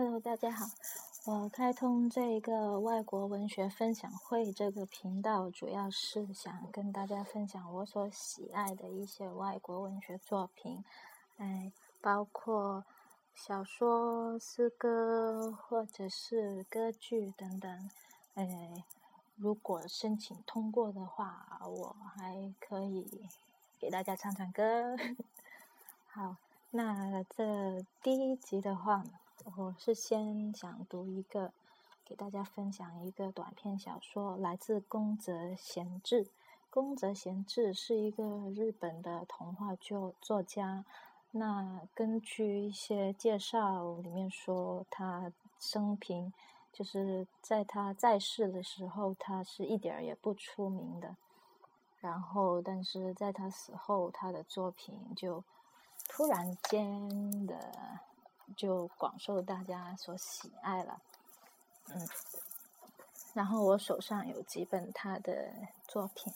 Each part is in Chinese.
Hello，大家好。我开通这个外国文学分享会这个频道，主要是想跟大家分享我所喜爱的一些外国文学作品，哎，包括小说、诗歌或者是歌剧等等。哎，如果申请通过的话，我还可以给大家唱唱歌。好，那这第一集的话。我是先想读一个，给大家分享一个短篇小说，来自宫泽贤治。宫泽贤治是一个日本的童话作作家。那根据一些介绍里面说，他生平就是在他在世的时候，他是一点儿也不出名的。然后，但是在他死后，他的作品就突然间的。就广受大家所喜爱了，嗯，然后我手上有几本他的作品，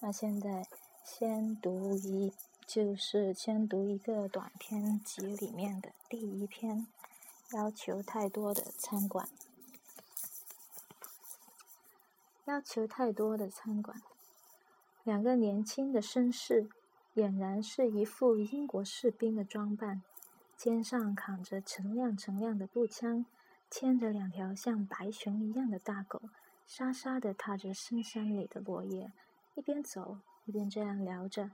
那现在先读一，就是先读一个短篇集里面的第一篇，要求太多的餐馆，要求太多的餐馆，两个年轻的绅士，俨然是一副英国士兵的装扮。肩上扛着陈亮陈亮的步枪，牵着两条像白熊一样的大狗，沙沙地踏着深山里的落叶，一边走一边这样聊着。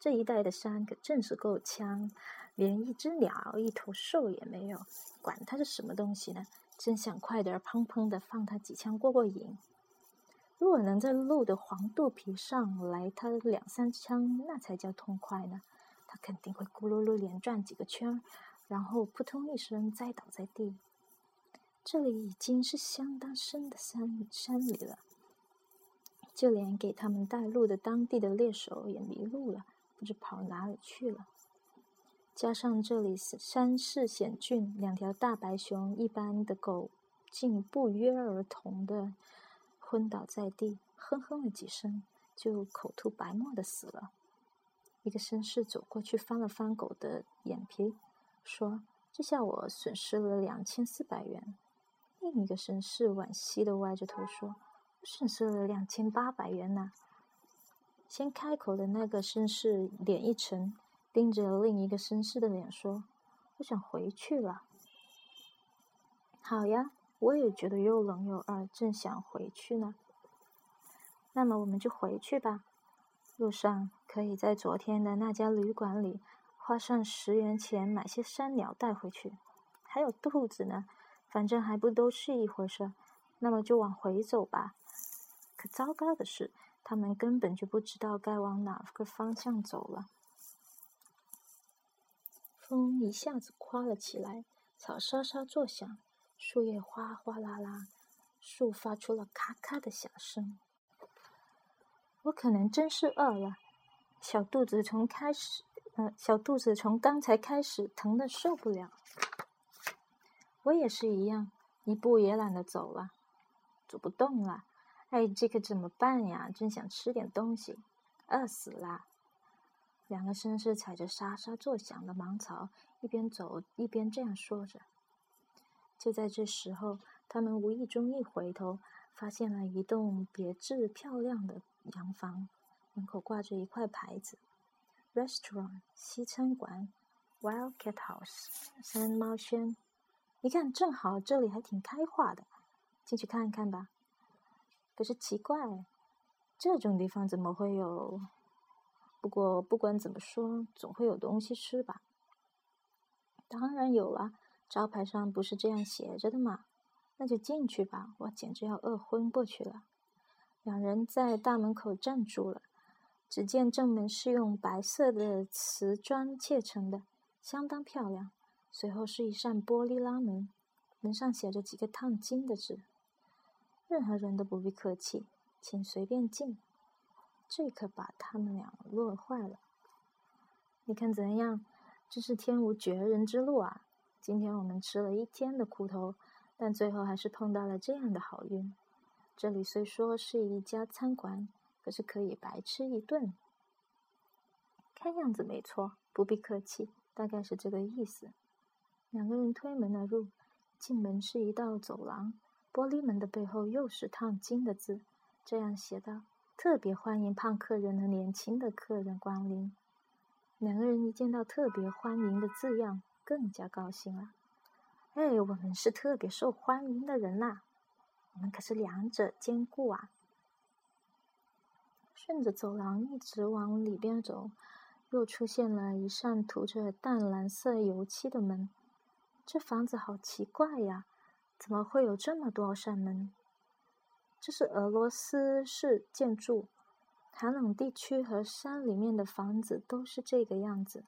这一带的山可真是够呛，连一只鸟、一头兽也没有。管它是什么东西呢？真想快点砰砰地放他几枪过过瘾。如果能在鹿的黄肚皮上来他两三枪，那才叫痛快呢。他肯定会咕噜噜连转几个圈，然后扑通一声栽倒在地。这里已经是相当深的山山里了，就连给他们带路的当地的猎手也迷路了，不知跑哪里去了。加上这里山势险峻，两条大白熊一般的狗竟不约而同的昏倒在地，哼哼了几声，就口吐白沫的死了。一个绅士走过去，翻了翻狗的眼皮，说：“这下我损失了两千四百元。”另一个绅士惋惜的歪着头说：“损失了两千八百元呢。”先开口的那个绅士脸一沉，盯着另一个绅士的脸说：“我想回去了。”“好呀，我也觉得又冷又饿，正想回去呢。”“那么我们就回去吧。”路上可以在昨天的那家旅馆里花上十元钱买些山鸟带回去，还有肚子呢，反正还不都是一回事。那么就往回走吧。可糟糕的是，他们根本就不知道该往哪个方向走了。风一下子刮了起来，草沙沙作响，树叶哗哗啦啦，树发出了咔咔的响声。我可能真是饿了，小肚子从开始，呃，小肚子从刚才开始疼的受不了。我也是一样，一步也懒得走了，走不动了。哎，这可怎么办呀？真想吃点东西，饿死了。两个绅士踩着沙沙作响的芒草，一边走一边这样说着。就在这时候，他们无意中一回头，发现了一栋别致漂亮的。洋房门口挂着一块牌子：“Restaurant 西餐馆，Wildcat House 山猫轩。”一看，正好这里还挺开化的，进去看看吧。可是奇怪，这种地方怎么会有？不过不管怎么说，总会有东西吃吧？当然有了，招牌上不是这样写着的吗？那就进去吧，我简直要饿昏过去了。两人在大门口站住了。只见正门是用白色的瓷砖砌成的，相当漂亮。随后是一扇玻璃拉门，门上写着几个烫金的字：“任何人都不必客气，请随便进。”这可把他们俩乐坏了。你看怎样？真是天无绝人之路啊！今天我们吃了一天的苦头，但最后还是碰到了这样的好运。这里虽说是一家餐馆，可是可以白吃一顿。看样子没错，不必客气，大概是这个意思。两个人推门而入，进门是一道走廊，玻璃门的背后又是烫金的字，这样写道：“特别欢迎胖客人和年轻的客人光临。”两个人一见到“特别欢迎”的字样，更加高兴了。哎，我们是特别受欢迎的人呐！我们可是两者兼顾啊！顺着走廊一直往里边走，又出现了一扇涂着淡蓝色油漆的门。这房子好奇怪呀，怎么会有这么多扇门？这是俄罗斯式建筑，寒冷地区和山里面的房子都是这个样子。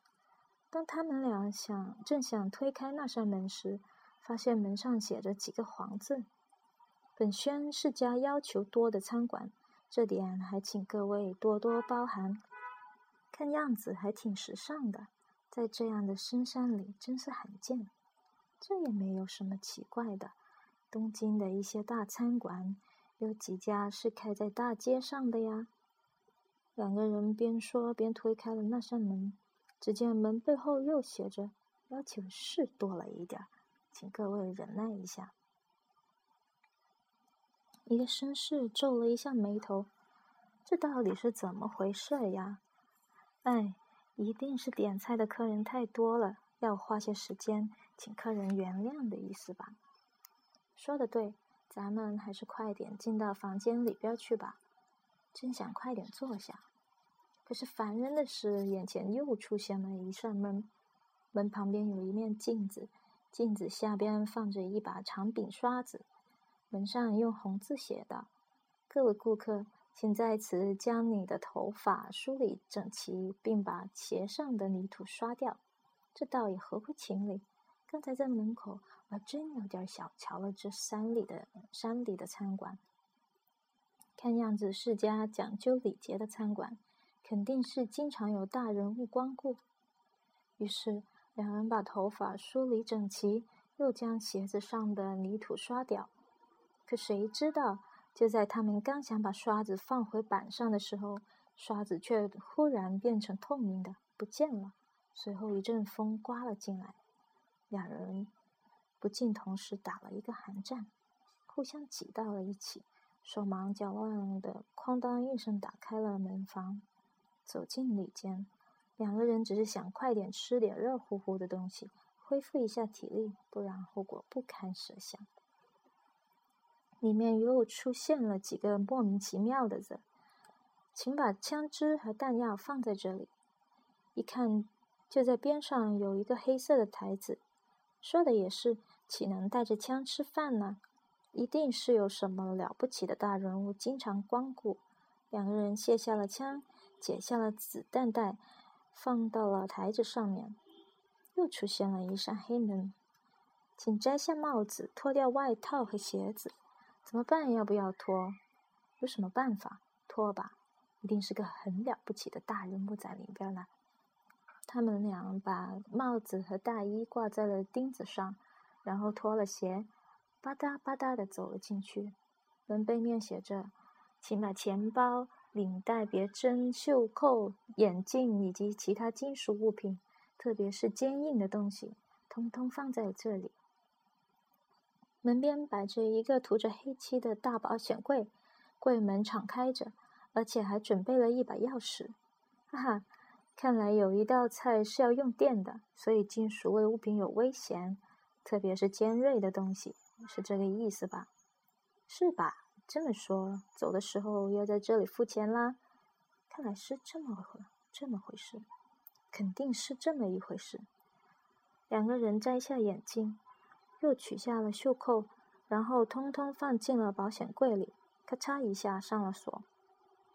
当他们俩想正想推开那扇门时，发现门上写着几个黄字：“本轩是家要求多的餐馆，这点还请各位多多包涵。”看样子还挺时尚的，在这样的深山里真是罕见。这也没有什么奇怪的。东京的一些大餐馆，有几家是开在大街上的呀。两个人边说边推开了那扇门，只见门背后又写着：“要求是多了一点，请各位忍耐一下。”一个绅士皱了一下眉头：“这到底是怎么回事呀？”哎，一定是点菜的客人太多了，要花些时间。请客人原谅的意思吧。说的对，咱们还是快点进到房间里边去吧。真想快点坐下，可是烦人的是，眼前又出现了一扇门，门旁边有一面镜子，镜子下边放着一把长柄刷子，门上用红字写道：“各位顾客，请在此将你的头发梳理整齐，并把鞋上的泥土刷掉。”这倒也合乎情理。刚才在门口，我还真有点小瞧了这山里的山里的餐馆。看样子是家讲究礼节的餐馆，肯定是经常有大人物光顾。于是两人把头发梳理整齐，又将鞋子上的泥土刷掉。可谁知道，就在他们刚想把刷子放回板上的时候，刷子却忽然变成透明的，不见了。随后一阵风刮了进来。两人不禁同时打了一个寒战，互相挤到了一起，手忙脚乱的哐当一声打开了门房，走进里间。两个人只是想快点吃点热乎乎的东西，恢复一下体力，不然后果不堪设想。里面又出现了几个莫名其妙的字：“请把枪支和弹药放在这里。”一看，就在边上有一个黑色的台子。说的也是，岂能带着枪吃饭呢？一定是有什么了不起的大人物经常光顾。两个人卸下了枪，解下了子弹袋，放到了台子上面。又出现了一扇黑门，请摘下帽子，脱掉外套和鞋子。怎么办？要不要脱？有什么办法？脱吧！一定是个很了不起的大人物在里边呢。他们俩把帽子和大衣挂在了钉子上，然后脱了鞋，吧嗒吧嗒的走了进去。门背面写着：“请把钱包、领带别针、袖扣、眼镜以及其他金属物品，特别是坚硬的东西，通通放在这里。”门边摆着一个涂着黑漆的大保险柜，柜门敞开着，而且还准备了一把钥匙。哈哈。看来有一道菜是要用电的，所以金属类物品有危险，特别是尖锐的东西，是这个意思吧？是吧？这么说，走的时候要在这里付钱啦？看来是这么回这么回事，肯定是这么一回事。两个人摘下眼镜，又取下了袖扣，然后通通放进了保险柜里，咔嚓一下上了锁。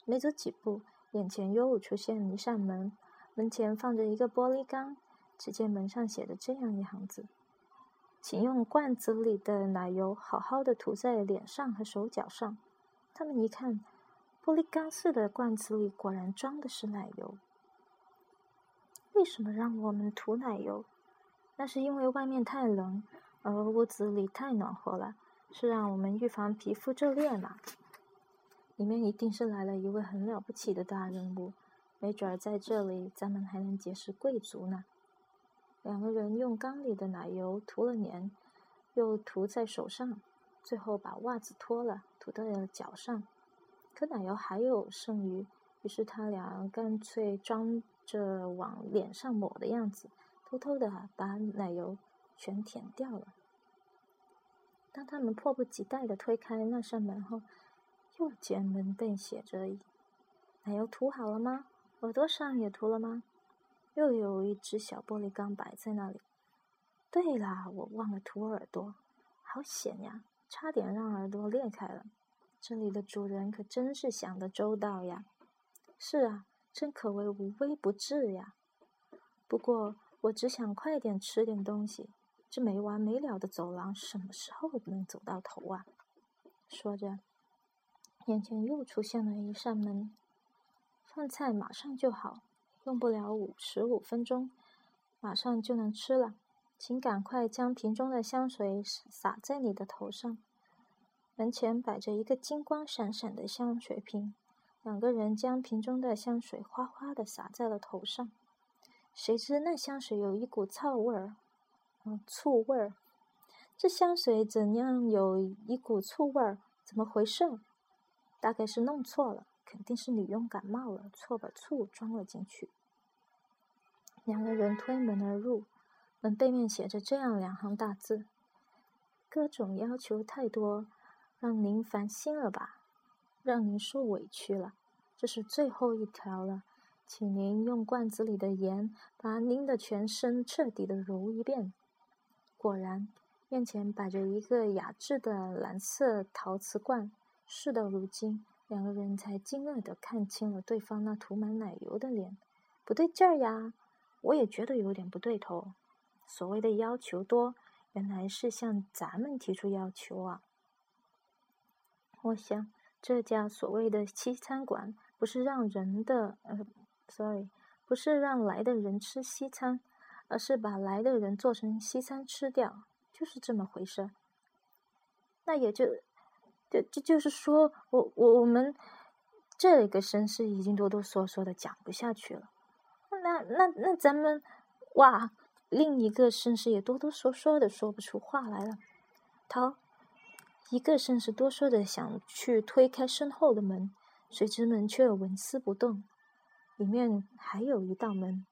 没走几步，眼前又出现一扇门。门前放着一个玻璃缸，只见门上写着这样一行字：“请用罐子里的奶油好好的涂在脸上和手脚上。”他们一看，玻璃缸似的罐子里果然装的是奶油。为什么让我们涂奶油？那是因为外面太冷，而屋子里太暖和了，是让我们预防皮肤皱裂嘛。里面一定是来了一位很了不起的大人物。没准儿在这里，咱们还能结识贵族呢。两个人用缸里的奶油涂了脸，又涂在手上，最后把袜子脱了涂到了脚上。可奶油还有剩余，于是他俩干脆装着往脸上抹的样子，偷偷的把奶油全舔掉了。当他们迫不及待的推开那扇门后，又见门被写着：“奶油涂好了吗？耳朵上也涂了吗？”又有一只小玻璃缸摆在那里。对啦，我忘了涂耳朵，好险呀，差点让耳朵裂开了。这里的主人可真是想得周到呀。是啊，真可谓无微不至呀。不过我只想快点吃点东西。这没完没了的走廊，什么时候能走到头啊？说着，眼前又出现了一扇门。饭菜马上就好，用不了五十五分钟，马上就能吃了。请赶快将瓶中的香水洒在你的头上。门前摆着一个金光闪闪的香水瓶，两个人将瓶中的香水哗哗的洒在了头上。谁知那香水有一股臭味儿。醋味儿，这香水怎样有一股醋味儿？怎么回事？大概是弄错了，肯定是女佣感冒了，错把醋装了进去。两个人推门而入，门背面写着这样两行大字：“各种要求太多，让您烦心了吧？让您受委屈了。这是最后一条了，请您用罐子里的盐把您的全身彻底的揉一遍。”果然，面前摆着一个雅致的蓝色陶瓷罐。事到如今，两个人才惊愕地看清了对方那涂满奶油的脸。不对劲儿呀！我也觉得有点不对头。所谓的要求多，原来是向咱们提出要求啊！我想，这家所谓的西餐馆，不是让人的……呃，sorry，不是让来的人吃西餐。而是把来的人做成西餐吃掉，就是这么回事。那也就，这这就是说，我我我们这个绅士已经哆哆嗦嗦的讲不下去了。那那那咱们，哇！另一个绅士也哆哆嗦嗦的说不出话来了。他一个绅士哆嗦的想去推开身后的门，谁知门却纹丝不动，里面还有一道门。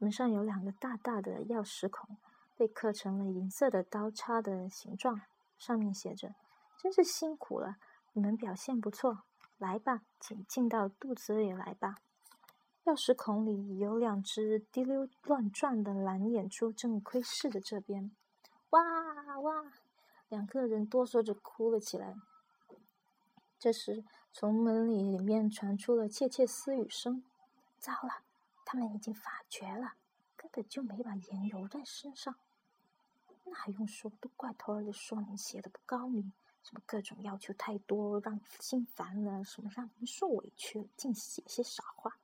门上有两个大大的钥匙孔，被刻成了银色的刀叉的形状，上面写着：“真是辛苦了，你们表现不错，来吧，请进到肚子里来吧。”钥匙孔里有两只滴溜乱转的蓝眼珠，正窥视着这边。哇哇！两个人哆嗦着哭了起来。这时，从门里里面传出了窃窃私语声：“糟了！”他们已经发觉了，根本就没把盐揉在身上。那还用说？都怪托儿的说明写的不高明，什么各种要求太多，让心烦了，什么让您受委屈了，净写些傻话。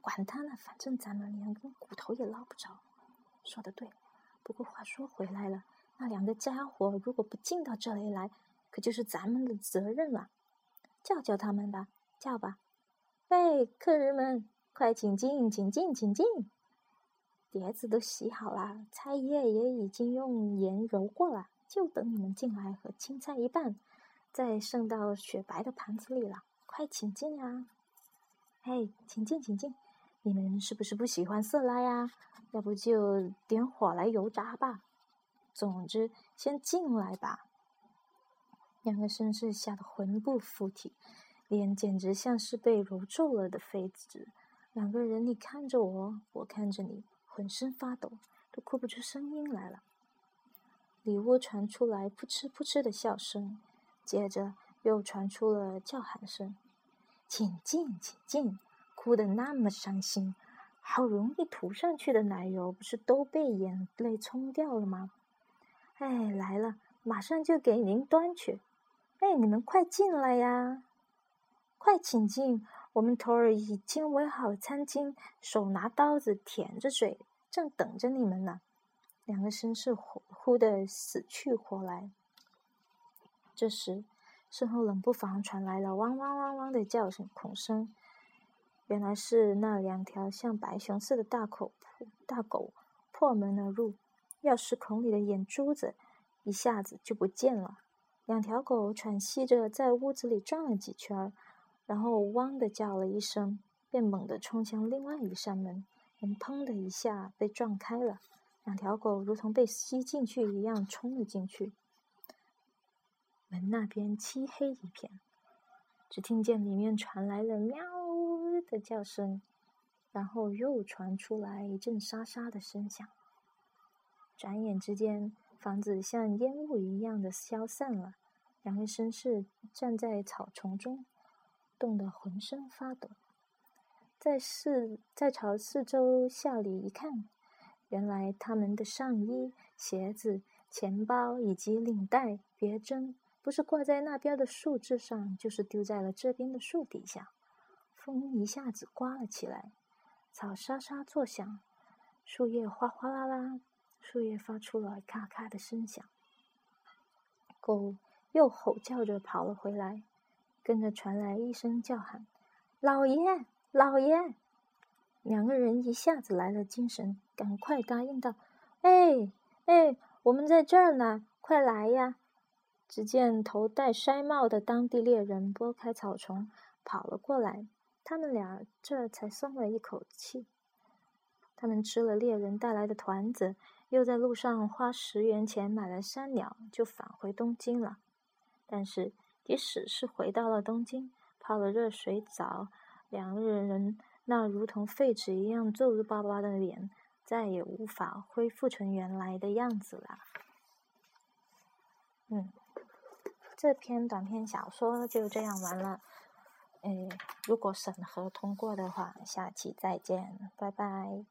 管他呢，反正咱们连根骨头也捞不着。说的对，不过话说回来了，那两个家伙如果不进到这里来，可就是咱们的责任了。叫叫他们吧，叫吧。喂，客人们！快请进，请进，请进！碟子都洗好了，菜叶也已经用盐揉过了，就等你们进来和青菜一拌，再盛到雪白的盘子里了。快请进啊！嘿，请进，请进！你们是不是不喜欢色拉呀？要不就点火来油炸吧。总之，先进来吧。两个绅士吓得魂不附体，脸简直像是被揉皱了的痱子。两个人，你看着我，我看着你，浑身发抖，都哭不出声音来了。里屋传出来扑哧扑哧的笑声，接着又传出了叫喊声：“请进，请进！”哭得那么伤心，好容易涂上去的奶油，不是都被眼泪冲掉了吗？哎，来了，马上就给您端去。哎，你们快进来呀！快请进。我们头儿已经围好餐巾，手拿刀子，舔着嘴，正等着你们呢。两个绅士呼呼的死去活来。这时，身后冷不防传来了汪汪汪汪的叫声、恐声。原来是那两条像白熊似的大口大狗破门而入，钥匙孔里的眼珠子一下子就不见了。两条狗喘息着在屋子里转了几圈，然后“汪”的叫了一声，便猛地冲向另外一扇门，门“砰”的一下被撞开了，两条狗如同被吸进去一样冲了进去。门那边漆黑一片，只听见里面传来了“喵”的叫声，然后又传出来一阵沙沙的声响。转眼之间。房子像烟雾一样的消散了，两位绅士站在草丛中，冻得浑身发抖。在四在朝四周下里一看，原来他们的上衣、鞋子、钱包以及领带、别针，不是挂在那边的树枝上，就是丢在了这边的树底下。风一下子刮了起来，草沙沙作响，树叶哗哗啦啦。树叶发出了咔咔的声响，狗又吼叫着跑了回来，跟着传来一声叫喊：“老爷，老爷！”两个人一下子来了精神，赶快答应道：“哎哎，我们在这儿呢，快来呀！”只见头戴筛帽的当地猎人拨开草丛跑了过来，他们俩这才松了一口气。他们吃了猎人带来的团子。又在路上花十元钱买了山鸟，就返回东京了。但是，即使是回到了东京，泡了热水澡，两个人那如同废纸一样皱巴巴的脸，再也无法恢复成原来的样子了。嗯，这篇短篇小说就这样完了。诶，如果审核通过的话，下期再见，拜拜。